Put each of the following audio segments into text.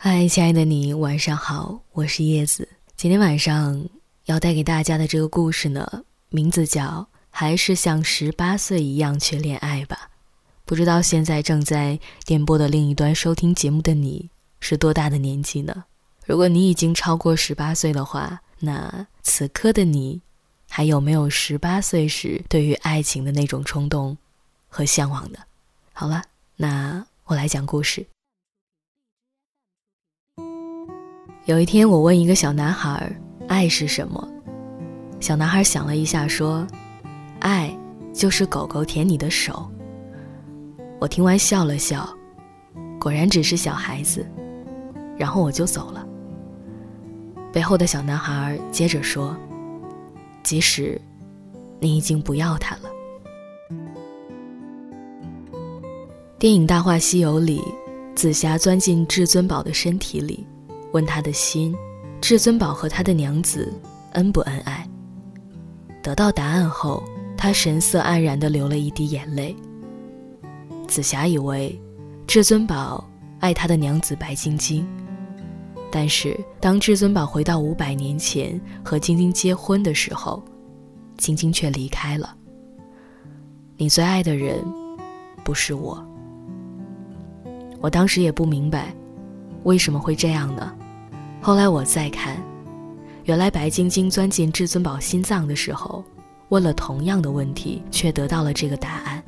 嗨，亲爱的你，晚上好，我是叶子。今天晚上要带给大家的这个故事呢，名字叫《还是像十八岁一样去恋爱吧》。不知道现在正在电波的另一端收听节目的你是多大的年纪呢？如果你已经超过十八岁的话，那此刻的你还有没有十八岁时对于爱情的那种冲动和向往呢？好了，那我来讲故事。有一天，我问一个小男孩：“爱是什么？”小男孩想了一下，说：“爱就是狗狗舔你的手。”我听完笑了笑，果然只是小孩子，然后我就走了。背后的小男孩接着说：“即使你已经不要他了。”电影《大话西游》里，紫霞钻进至尊宝的身体里。问他的心，至尊宝和他的娘子恩不恩爱？得到答案后，他神色黯然地流了一滴眼泪。紫霞以为至尊宝爱他的娘子白晶晶，但是当至尊宝回到五百年前和晶晶结婚的时候，晶晶却离开了。你最爱的人，不是我。我当时也不明白。为什么会这样呢？后来我再看，原来白晶晶钻进至尊宝心脏的时候，问了同样的问题，却得到了这个答案。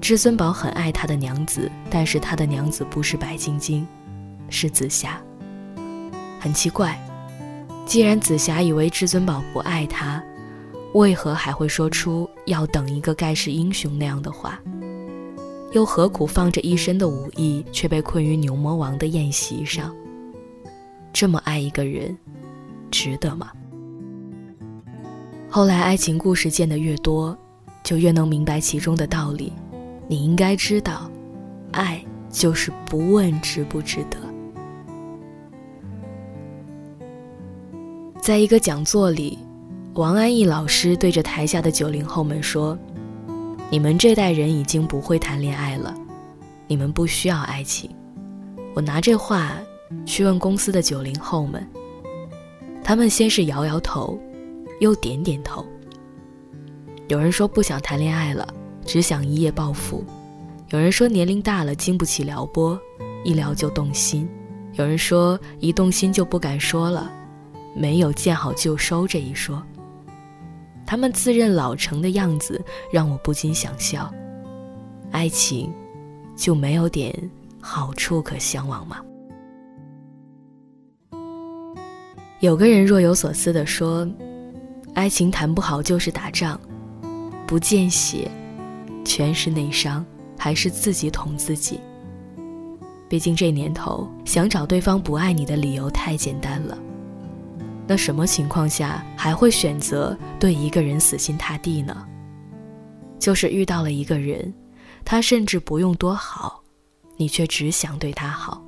至尊宝很爱他的娘子，但是他的娘子不是白晶晶，是紫霞。很奇怪，既然紫霞以为至尊宝不爱她，为何还会说出要等一个盖世英雄那样的话？又何苦放着一身的武艺，却被困于牛魔王的宴席上？这么爱一个人，值得吗？后来爱情故事见得越多，就越能明白其中的道理。你应该知道，爱就是不问值不值得。在一个讲座里，王安忆老师对着台下的九零后们说。你们这代人已经不会谈恋爱了，你们不需要爱情。我拿这话去问公司的九零后们，他们先是摇摇头，又点点头。有人说不想谈恋爱了，只想一夜暴富；有人说年龄大了经不起撩拨，一撩就动心；有人说一动心就不敢说了，没有见好就收这一说。他们自认老成的样子让我不禁想笑，爱情就没有点好处可向往吗？有个人若有所思地说：“爱情谈不好就是打仗，不见血，全是内伤，还是自己捅自己。毕竟这年头，想找对方不爱你的理由太简单了。”那什么情况下还会选择对一个人死心塌地呢？就是遇到了一个人，他甚至不用多好，你却只想对他好。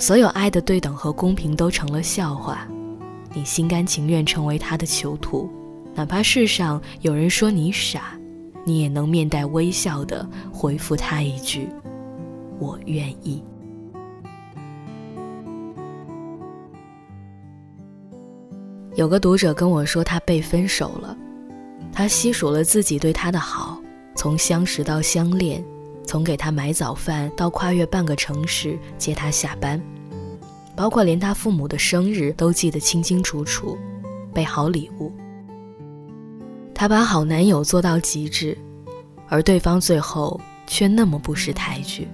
所有爱的对等和公平都成了笑话，你心甘情愿成为他的囚徒，哪怕世上有人说你傻，你也能面带微笑的回复他一句：“我愿意。”有个读者跟我说，他被分手了。他细数了自己对他的好，从相识到相恋，从给他买早饭到跨越半个城市接他下班，包括连他父母的生日都记得清清楚楚，备好礼物。他把好男友做到极致，而对方最后却那么不识抬举。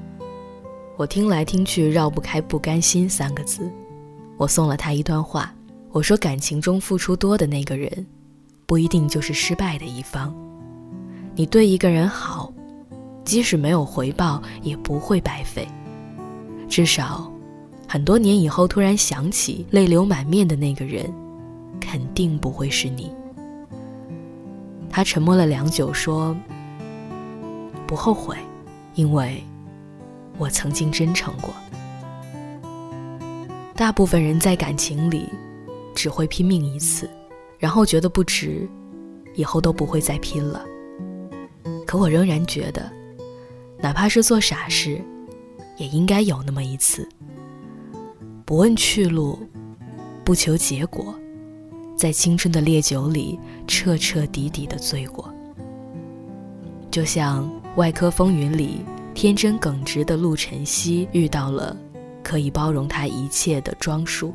我听来听去绕不开“不甘心”三个字。我送了他一段话。我说，感情中付出多的那个人，不一定就是失败的一方。你对一个人好，即使没有回报，也不会白费。至少，很多年以后突然想起，泪流满面的那个人，肯定不会是你。他沉默了良久，说：“不后悔，因为我曾经真诚过。”大部分人在感情里。只会拼命一次，然后觉得不值，以后都不会再拼了。可我仍然觉得，哪怕是做傻事，也应该有那么一次。不问去路，不求结果，在青春的烈酒里彻彻底底的醉过。就像《外科风云》里天真耿直的陆晨曦遇到了可以包容他一切的庄树，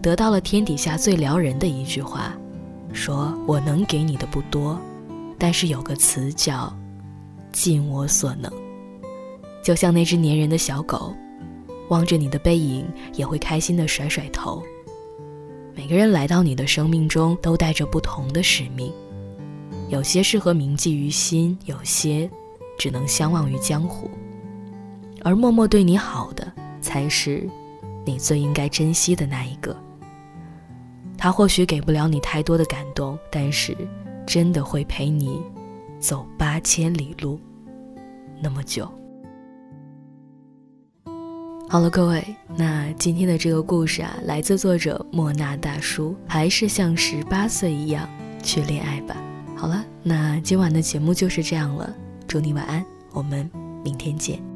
得到了天底下最撩人的一句话，说我能给你的不多。但是有个词叫“尽我所能”，就像那只粘人的小狗，望着你的背影也会开心的甩甩头。每个人来到你的生命中都带着不同的使命，有些适合铭记于心，有些只能相忘于江湖。而默默对你好的，才是你最应该珍惜的那一个。他或许给不了你太多的感动，但是。真的会陪你走八千里路，那么久。好了，各位，那今天的这个故事啊，来自作者莫那大叔，还是像十八岁一样去恋爱吧。好了，那今晚的节目就是这样了，祝你晚安，我们明天见。